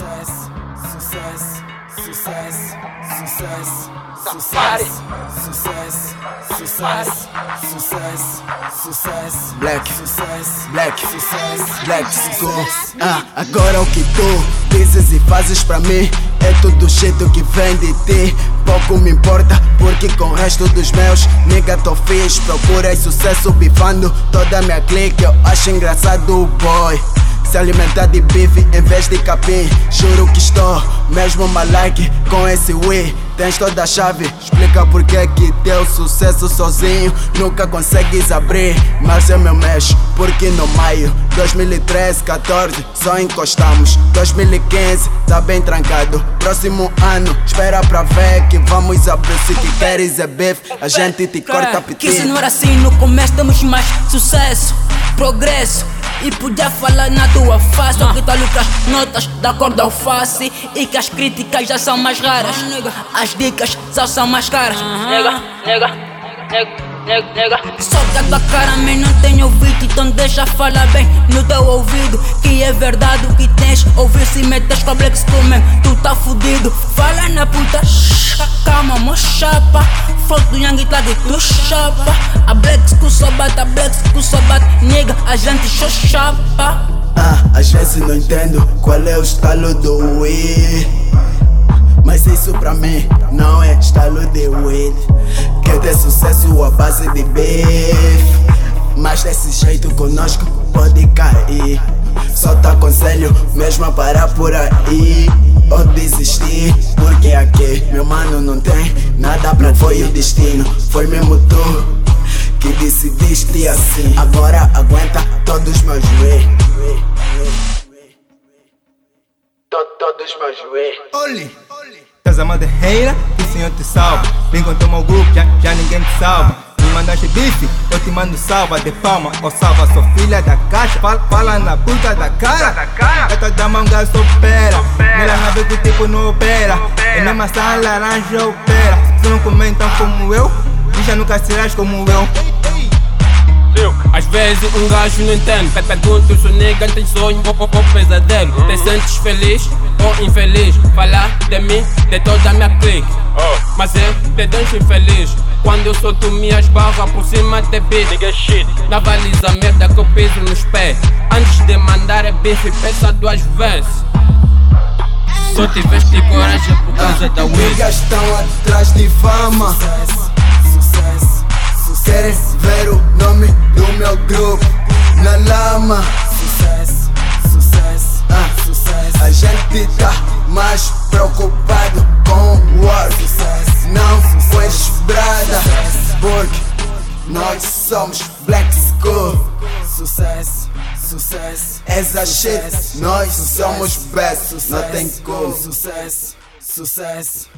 Sucesso, sucesso, sucesso, sucesso, sucesso, sucesso, sucesso, sucesso, sucesso, Black, sucesso, black, sucesso, black, school. Ah, agora o que tu dizes e fazes pra mim é tudo jeito que vem de ti. Pouco me importa, porque com o resto dos meus nigga tô fiz. Procuras sucesso bifando toda minha clique. Eu acho engraçado o boy. Se alimentar de bife em vez de capim. Juro que estou mesmo malike com esse Wii Tens toda a chave, explica porque é que teu sucesso sozinho Nunca consegues abrir, mas é meu mexe Porque no maio 2013, 14 só encostamos. 2015 tá bem trancado. Próximo ano, espera pra ver que vamos abrir. Se que queres é bife, a gente te corta Que se não era assim no começo temos mais sucesso, progresso E podia falar na tua face. Só que tá ali com as notas da cor da alface E que as críticas já são mais raras. As dicas só são mais caras. Nega, nega, nega, nega, nega. Só que a tua cara man não tem ouvido. Então deixa falar bem no teu ouvido. Que é verdade o que tens. Ouvir se metes com a Black School man Tu tá fudido. Fala na puta. Shh, Calma, mo Flow do Young Tag, tu chapa. A School só bate, a School só bate Nega, a gente chapa. Ah, às vezes não entendo qual é o estalo do Wii Mas isso pra mim não é estalo de weed Quer ter sucesso à base de beef. Mas desse jeito conosco pode cair Só te aconselho mesmo a parar por aí Ou desistir Porque aqui meu mano não tem nada pra Foi o destino, foi mesmo tu que decidiste assim Agora aguenta todos meus joelhos To- Todos meus joelhos Oli. Tás a madeira, que o Senhor te salva. Vem com teu meu grupo, já, já ninguém te salva. Mandaste bife, eu te mando salva de palma. Ou salva, sou filha da caixa. Fala, fala na puta da cara. Esta da manga opera. Ela não vê que o tipo não opera. É mesmo maçã laranja opera. Se não comentam como eu, e já nunca serás como eu. Às vezes um gajo não entende Pe- Pergunto se o nega tem sonho ou, ou, ou pesadelo Te sentes feliz ou infeliz Falar de mim, de toda a minha clique. Mas eu te deixo infeliz Quando eu solto minhas barras por cima de beat Nigga shit. Na baliza merda que eu piso nos pés Antes de mandar é bife, pensa duas vezes Só tiveste coragem por causa da weed Niggas estão atrás de fama. Sucesso, sucesso, Querem ver o nome do meu grupo na lama tá mais preocupado com o work Não com esbrada Porque nós somos Black School. Sucesso, sucesso, Essa shit, nós somos best Não tem como sucesso, sucesso.